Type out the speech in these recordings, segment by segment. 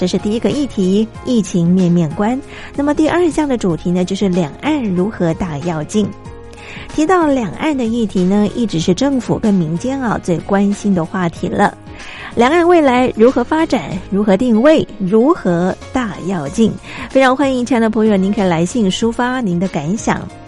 这是第一个议题，疫情面面观。那么第二项的主题呢，就是两岸如何大跃进。提到两岸的议题呢，一直是政府跟民间啊最关心的话题了。两岸未来如何发展？如何定位？如何大跃进？非常欢迎亲爱的朋友，您可以来信抒发您的感想。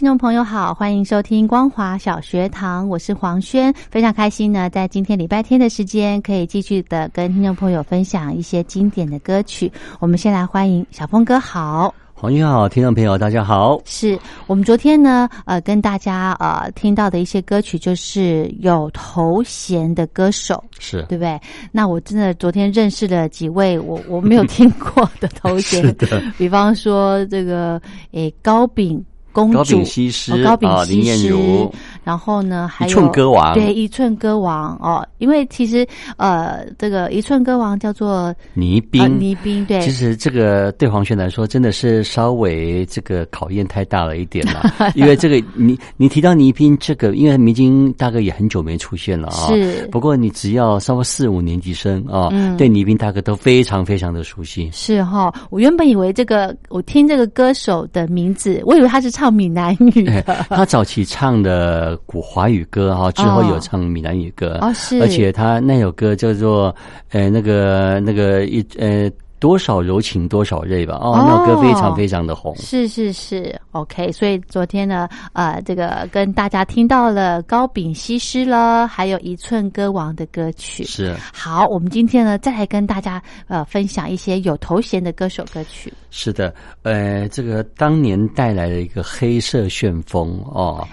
听众朋友好，欢迎收听光华小学堂，我是黄轩，非常开心呢，在今天礼拜天的时间，可以继续的跟听众朋友分享一些经典的歌曲。我们先来欢迎小峰哥好，黄轩好，听众朋友大家好。是我们昨天呢，呃，跟大家呃听到的一些歌曲，就是有头衔的歌手，是对不对？那我真的昨天认识了几位我我没有听过的头衔，是的，比方说这个诶高炳。公主高炳西施高炳林燕如，然后呢，还有一寸歌王，对，一寸歌王哦，因为其实呃，这个一寸歌王叫做倪斌，倪斌对，其实这个对黄轩来说真的是稍微这个考验太大了一点了，因为这个你你提到倪斌这个，因为倪斌大哥也很久没出现了啊，是，不过你只要稍微四五年级生啊，嗯，对倪斌大哥都非常非常的熟悉，是哈，我原本以为这个我听这个歌手的名字，我以为他是唱。闽南语的，他早期唱的古华语歌哈，之后有唱闽南语歌哦，是，而且他那首歌叫做呃那个那个一呃多少柔情多少泪吧？哦，那首歌非常非常的红。是是是，OK。所以昨天呢，呃，这个跟大家听到了高秉西施了，还有一寸歌王的歌曲。是好，我们今天呢，再来跟大家呃分享一些有头衔的歌手歌曲。是的，呃，这个当年带来了一个黑色旋风哦。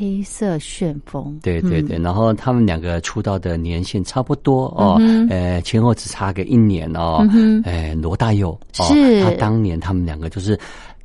黑色旋风，对对对，然后他们两个出道的年限差不多哦，呃，前后只差个一年哦，哎，罗大佑是，他当年他们两个就是。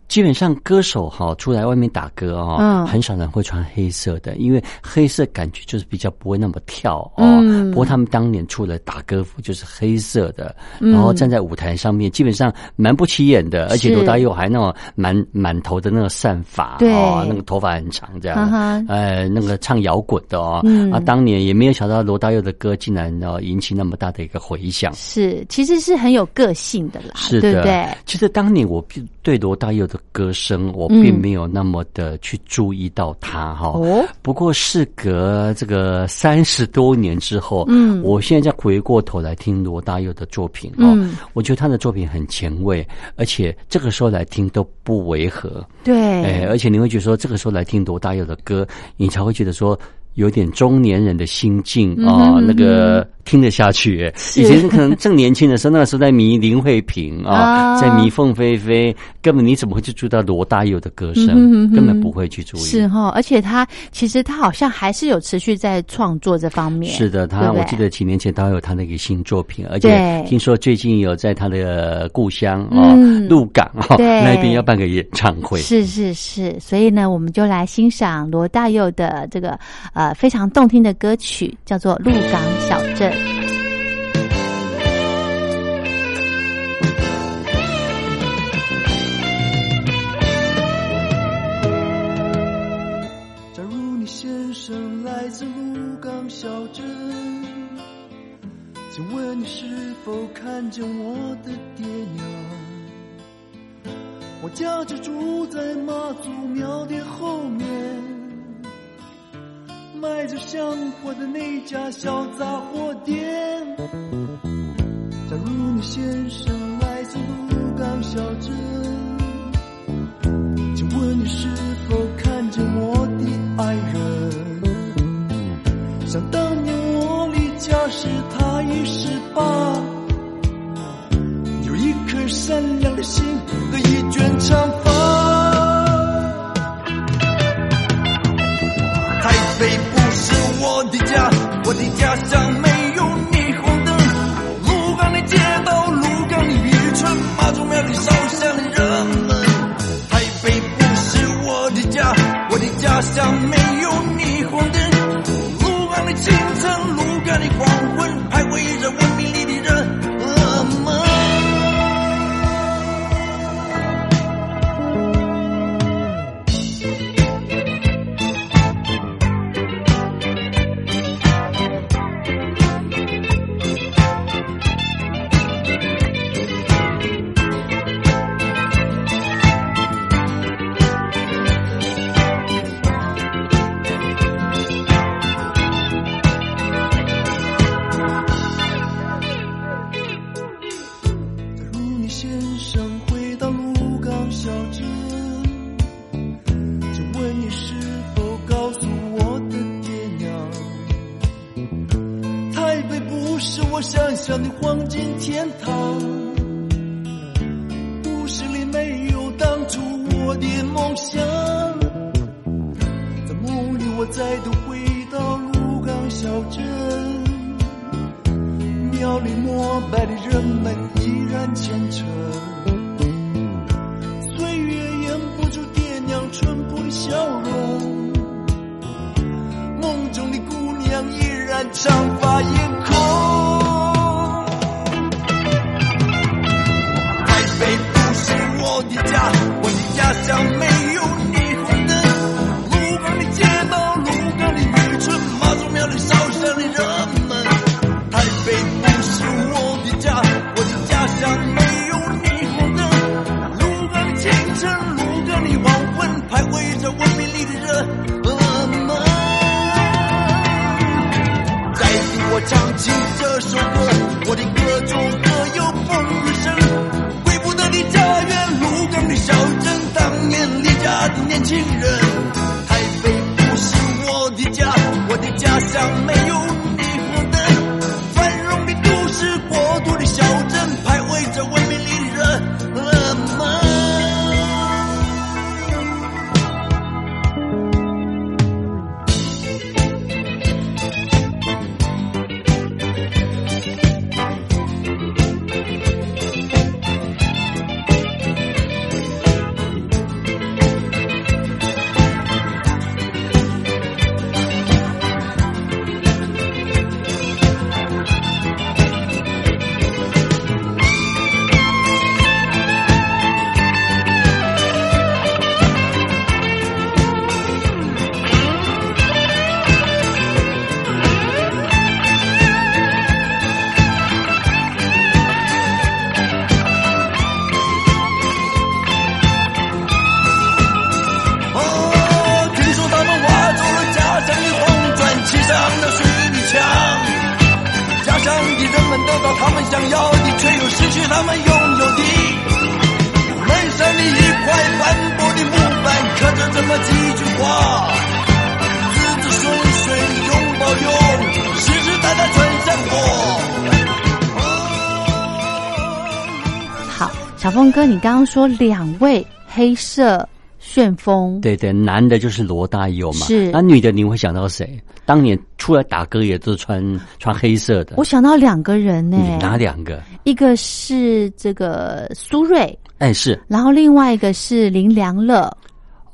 基本上歌手哈出来外面打歌啊，很少人会穿黑色的，因为黑色感觉就是比较不会那么跳哦。不过他们当年出了打歌服就是黑色的，然后站在舞台上面，基本上蛮不起眼的，而且罗大佑还那种满满头的那个散发，哦，那个头发很长这样，呃，那个唱摇滚的哦，啊，当年也没有想到罗大佑的歌竟然呢引起那么大的一个回响，是，其实是很有个性的啦，是的，对。其实当年我对罗大佑的。歌声，我并没有那么的去注意到他哈。哦，不过事隔这个三十多年之后，嗯，我现在再回过头来听罗大佑的作品哦，我觉得他的作品很前卫，而且这个时候来听都不违和。对，哎，而且你会觉得说，这个时候来听罗大佑的歌，你才会觉得说。有点中年人的心境啊，那个听得下去。以前可能正年轻的时候，那个时候在迷林慧萍啊，在迷凤飞飞，根本你怎么会去注意到罗大佑的歌声？根本不会去注意。是哈，而且他其实他好像还是有持续在创作这方面。是的，他我记得几年前他有他那个新作品，而且听说最近有在他的故乡啊鹿港啊那边要办个演唱会。是是是，所以呢，我们就来欣赏罗大佑的这个呃。呃，非常动听的歌曲，叫做《鹿港小镇》。假如你先生来自鹿港小镇，请问你是否看见我的爹娘？我家就住在妈祖庙的后面。卖着香火的那家小杂货店。假如你先生来自鹿港小镇，请问你是否看见我的爱人？想当年我离家时他已十八，有一颗善良的心和一卷长发。黄金天堂刚刚说两位黑色旋风，对对，男的就是罗大佑嘛，是。那女的你会想到谁？当年出来打歌也都是穿穿黑色的。我，想到两个人呢、你哪两个？一个是这个苏芮，哎，是。然后另外一个是林良乐，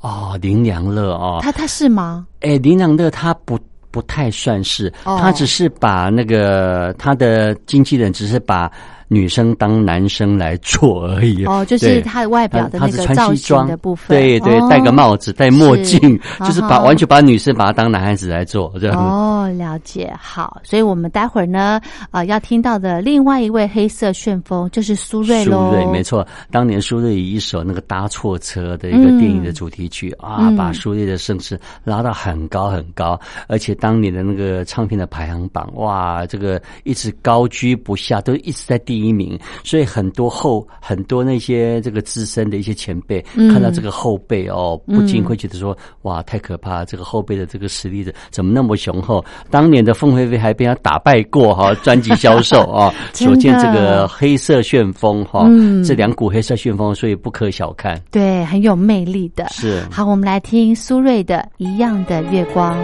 哦，林良乐哦，他他是吗？哎，林良乐他不不太算是，哦。他只是把那个他的经纪人只是把女生当男生来做而已。哦，就是他的外表的那个造型的部分，对对，哦戴个帽子，戴墨镜，是 就是把完全把女生把她当男孩子来做这样。哦，了解。好，所以我们待会儿呢，啊、要听到的另外一位黑色旋风就是苏芮苏喽。芮没错，当年苏芮以一首那个搭错车的一个电影的主题曲、啊，嗯把苏芮的声势拉到很高很高，而且当年的那个唱片的排行榜，哇，这个一直高居不下，都一直在第一名，所以很多后很多那些这个资深的一些前辈、嗯看到这个后辈哦，不禁会觉得说，哇，太可怕，这个后辈的这个实力的怎么那么雄厚？当年的凤飞飞还被他打败过哈、专辑销售 啊，所见这个黑色旋风哈、嗯这两股黑色旋风，所以不可小看。对，很有魅力的。是好，我们来听苏芮的《一样的月光》。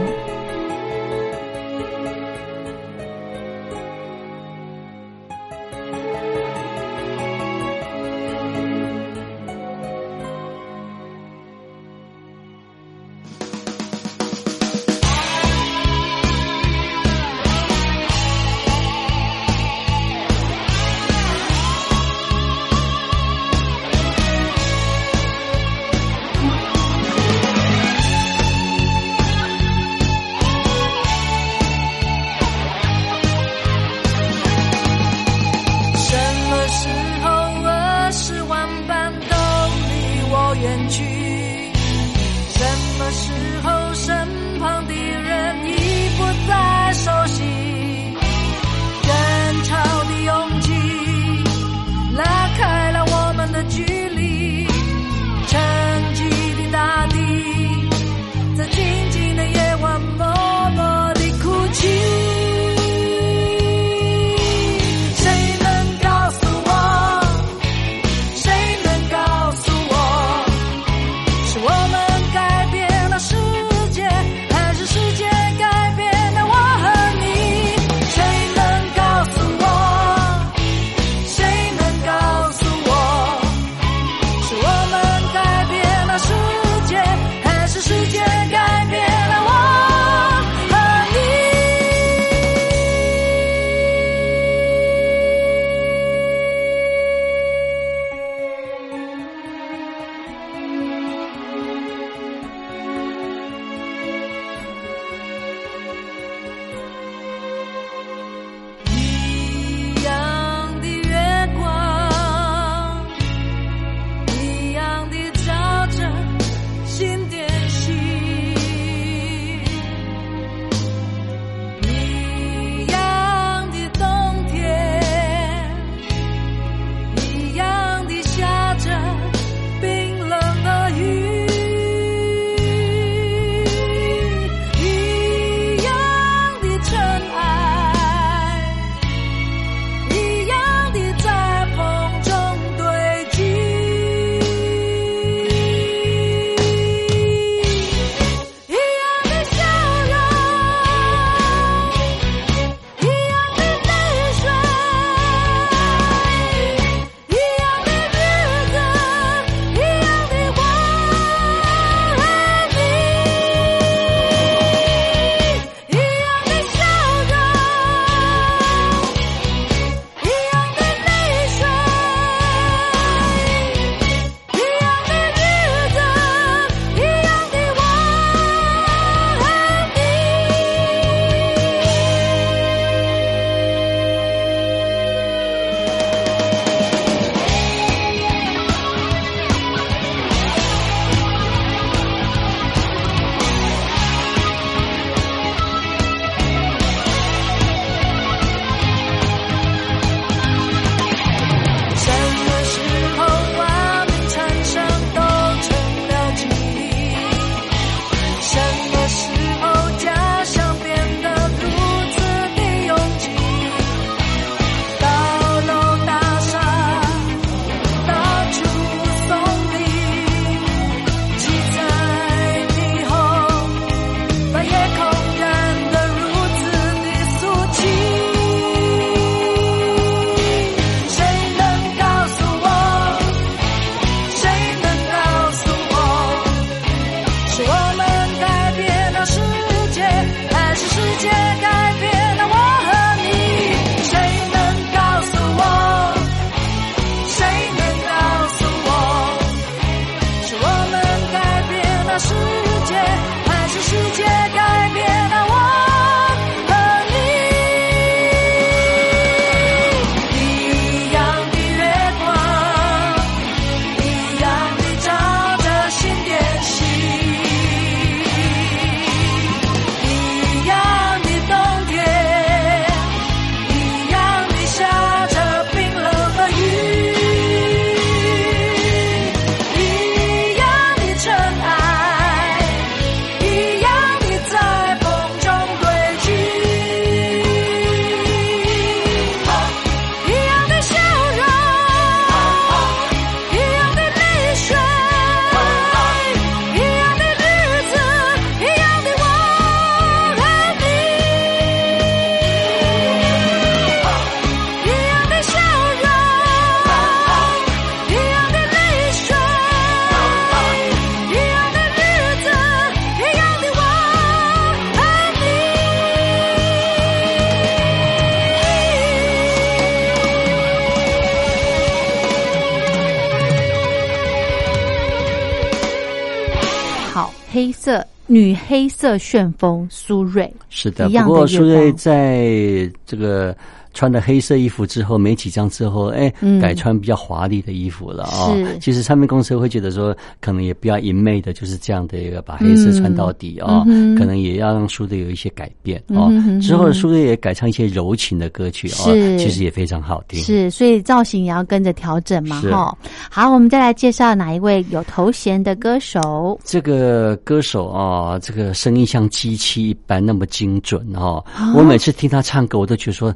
黑色女黑色旋风苏芮，是的。不过苏芮在这个。穿的黑色衣服之后，没几张之后，哎，改穿比较华丽的衣服了啊。其实唱片公司会觉得说，可能也不要一昧的，就是这样的一个把黑色穿到底啊，可能也要让苏芮有一些改变啊。之后苏芮也改唱一些柔情的歌曲啊，其实也非常好听。是，所以造型也要跟着调整嘛。哈，好，我们再来介绍哪一位有头衔的歌手？这个歌手啊，这个声音像机器一般那么精准啊。我每次听他唱歌，我都觉得说。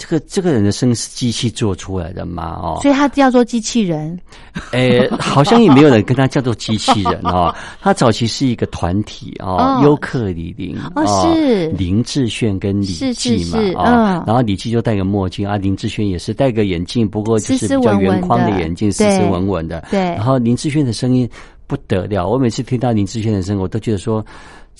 这个这个人的声是机器做出来的嘛？哦，所以他叫做机器人。诶，好像也没有人跟他叫做机器人哦。他早期是一个团体哦，尤克里林哦，是林志炫跟李记嘛啊。然后李记就戴个墨镜啊，林志炫也是戴个眼镜，不过就是比较圆框的眼镜，斯斯文文的。对。然后林志炫的声音不得了，我每次听到林志炫的声音，我都觉得说。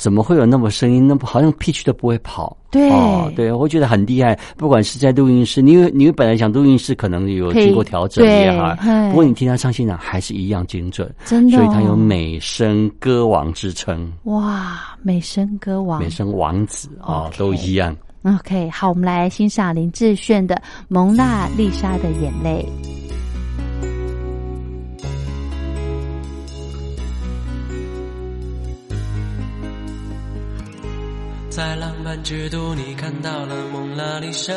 怎么会有那么声音？那么好像 pitch 都不会跑。对，对，我觉得很厉害。不管是在录音室，你你本来想录音室可能有经过调整也好，不过你听他唱现场还是一样精准，真的。所以他有美声歌王之称。哇，美声歌王，美声王子啊，都一样。OK，好，我们来欣赏林志炫的《蒙娜丽莎的眼泪》。在浪漫之都，你看到了蒙娜丽莎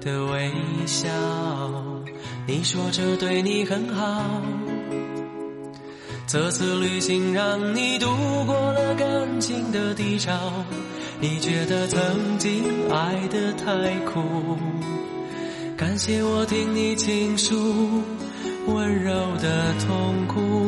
的微笑。你说这对你很好，这次旅行让你度过了感情的低潮。你觉得曾经爱得太苦，感谢我听你倾诉温柔的痛苦。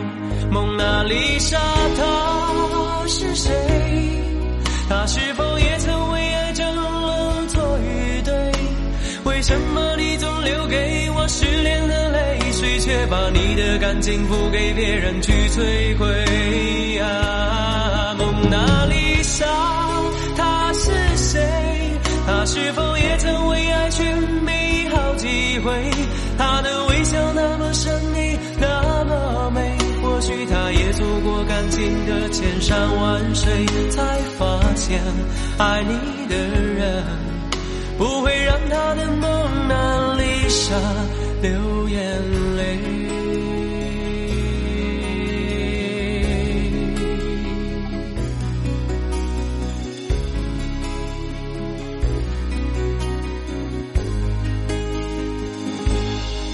蒙娜丽莎，她是谁？她是否也曾为爱争论错与对？为什么你总留给我失恋的泪水，却把你的感情付给别人去摧毁？啊，蒙娜丽莎，她是谁？她是否也曾为爱寻觅好几回？她的微笑那么神秘，许他也走过感情的千山万水，才发现爱你的人不会让他的蒙娜丽莎流眼泪。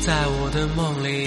在我的梦里，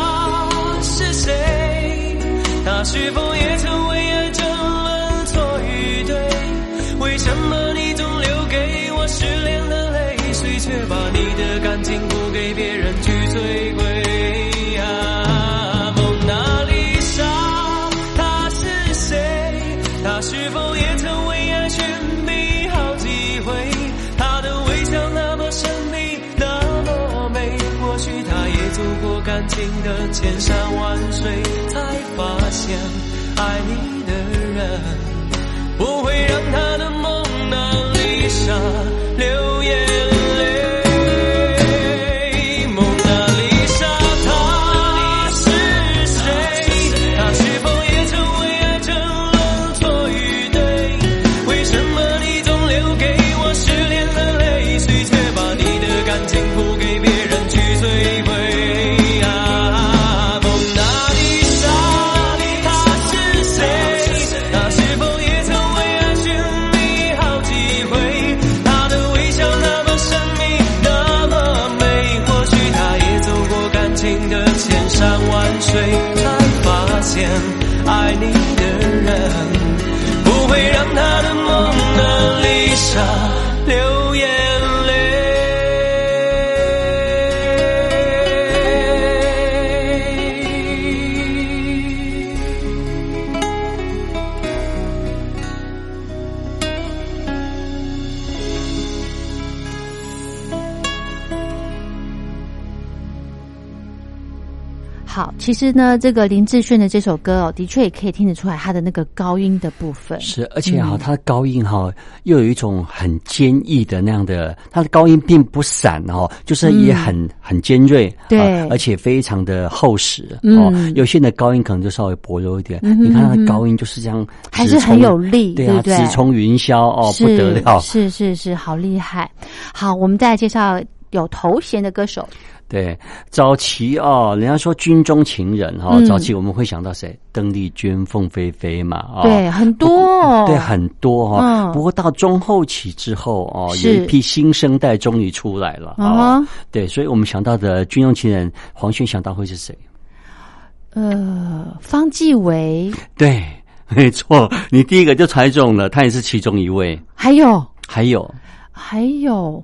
他是否也曾为爱争论错与对？为什么你总留给我失恋的泪水，却把你的感情不给别人去摧毁？走过感情的千山万水，才发现爱你的人不会让他的蒙娜丽莎流眼好，其实呢，这个林志炫的这首歌哦，的确也可以听得出来他的那个高音的部分。是，而且哈，他的高音哈，又有一种很坚毅的那样的，他的高音并不散哦，就是也很很尖锐，对，而且非常的厚实哦。有些人的高音可能就稍微薄弱一点，你看他的高音就是这样，还是很有力，对啊，直冲云霄哦，不得了，是是是，好厉害。好，我们再来介绍有头衔的歌手。对，早期哦，人家说军中情人哈，早期我们会想到谁？邓丽君、凤飞飞嘛，啊，对，很多，对，很多哈。不过到中后期之后哦，有一批新生代终于出来了啊。对，所以我们想到的军中情人，黄轩想到会是谁？呃，方季韦。对，没错，你第一个就猜中了，他也是其中一位。还有，还有，还有。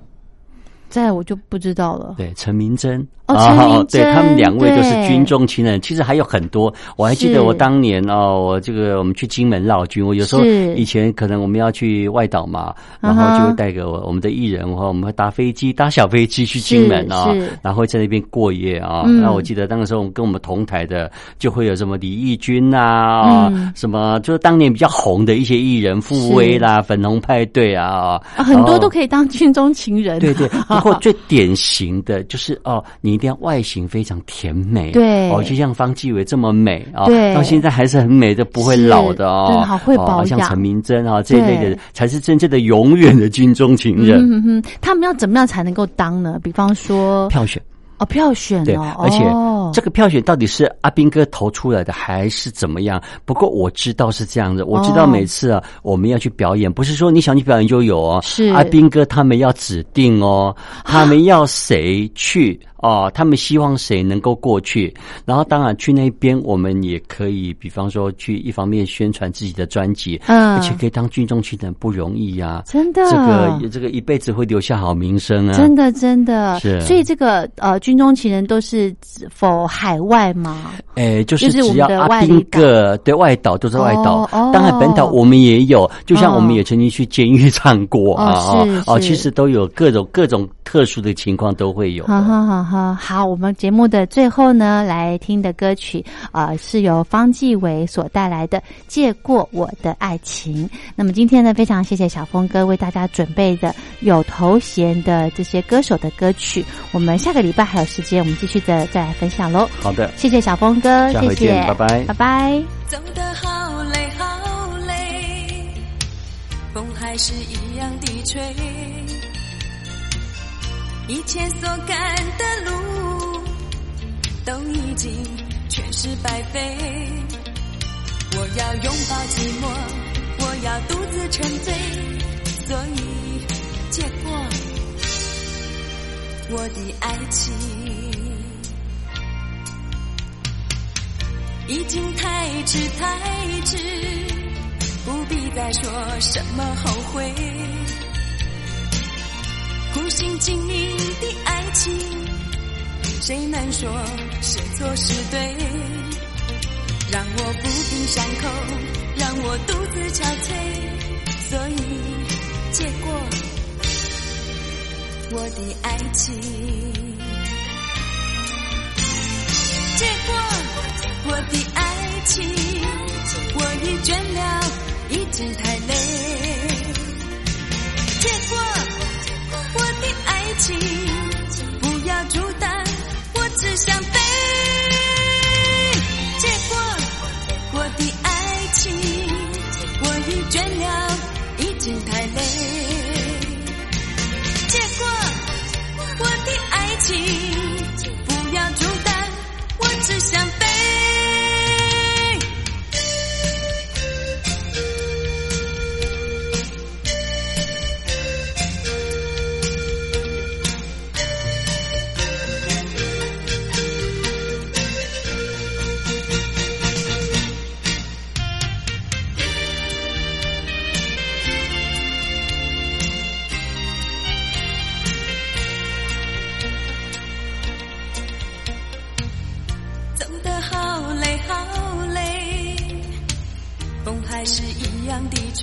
在我就不知道了。对，陈明真哦，对他们两位都是军中情人。其实还有很多，我还记得我当年哦，我这个我们去金门绕军，我有时候以前可能我们要去外岛嘛，然后就会带给我我们的艺人，然后我们会搭飞机，搭小飞机去金门啊，然后在那边过夜啊。那我记得那个时候跟我们同台的就会有什么李义军啊，什么就是当年比较红的一些艺人，傅威啦、粉红派对啊，很多都可以当军中情人。对对。不过最典型的就是哦，你一定要外形非常甜美，对。哦，就像方季韦这么美啊，对，到现在还是很美的，不会老的哦，好会保养，像陈明真啊这一类的，才是真正的永远的军中情人。嗯哼，他们要怎么样才能够当呢？比方说票选。哦，票选对，而且这个票选到底是阿斌哥投出来的还是怎么样？不过我知道是这样的，我知道每次啊我们要去表演，不是说你想去表演就有哦，是。阿斌哥他们要指定哦，他们要谁去。哦，他们希望谁能够过去？然后当然去那边，我们也可以，比方说去一方面宣传自己的专辑，嗯，而且可以当军中情人不容易呀，真的，这个这个一辈子会留下好名声啊，真的真的。是。所以这个呃，军中情人都是否海外吗？哎，就是只要阿兵哥对外岛都是外岛，当然本岛我们也有，就像我们也曾经去监狱唱过啊，哦，其实都有各种各种特殊的情况都会有。好好好。好，好，我们节目的最后呢，来听的歌曲啊，是由方季韦所带来的《借过我的爱情》。那么今天呢，非常谢谢小峰哥为大家准备的有头衔的这些歌手的歌曲。我们下个礼拜还有时间，我们继续的再来分享喽。好的，谢谢小峰哥，谢谢，拜拜，拜拜。走得好累，好累，风还是一样的吹。以前所赶的路都已经全是白费，我要拥抱寂寞，我要独自沉醉，所以借过我的爱情，已经太迟太迟，不必再说什么后悔。苦心经营的爱情，谁能说是错是对？让我不平伤口，让我独自憔悴，所以借过我的爱情，结果我的爱情，我已倦了，已经太累，结果。我的爱情，不要阻挡，我只想飞。结果我的爱情，我已倦了，已经太累。爱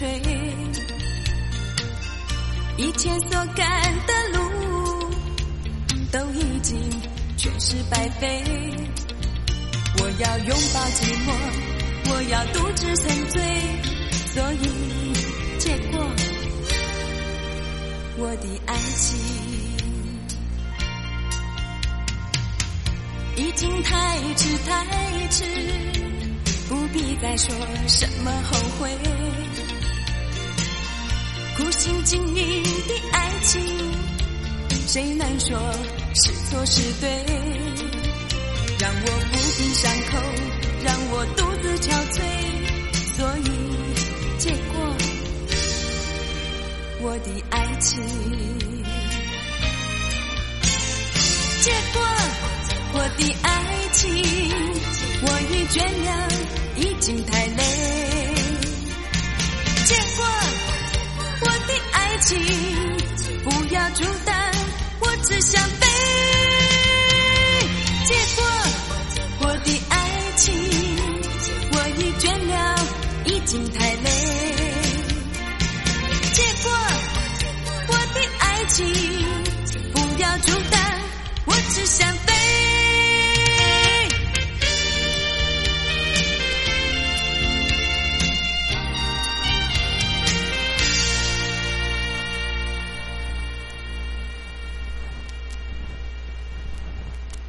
样低垂。以前所赶的路，都已经全是白费。我要拥抱寂寞，我要独自沉醉，所以结果我的爱情已经太迟太迟，不必再说什么后悔。苦心经营的爱情，谁能说是错是对？让我抚平伤口，让我独自憔悴，所以结果我的爱情，结果我的爱情，我已倦了，已经太累。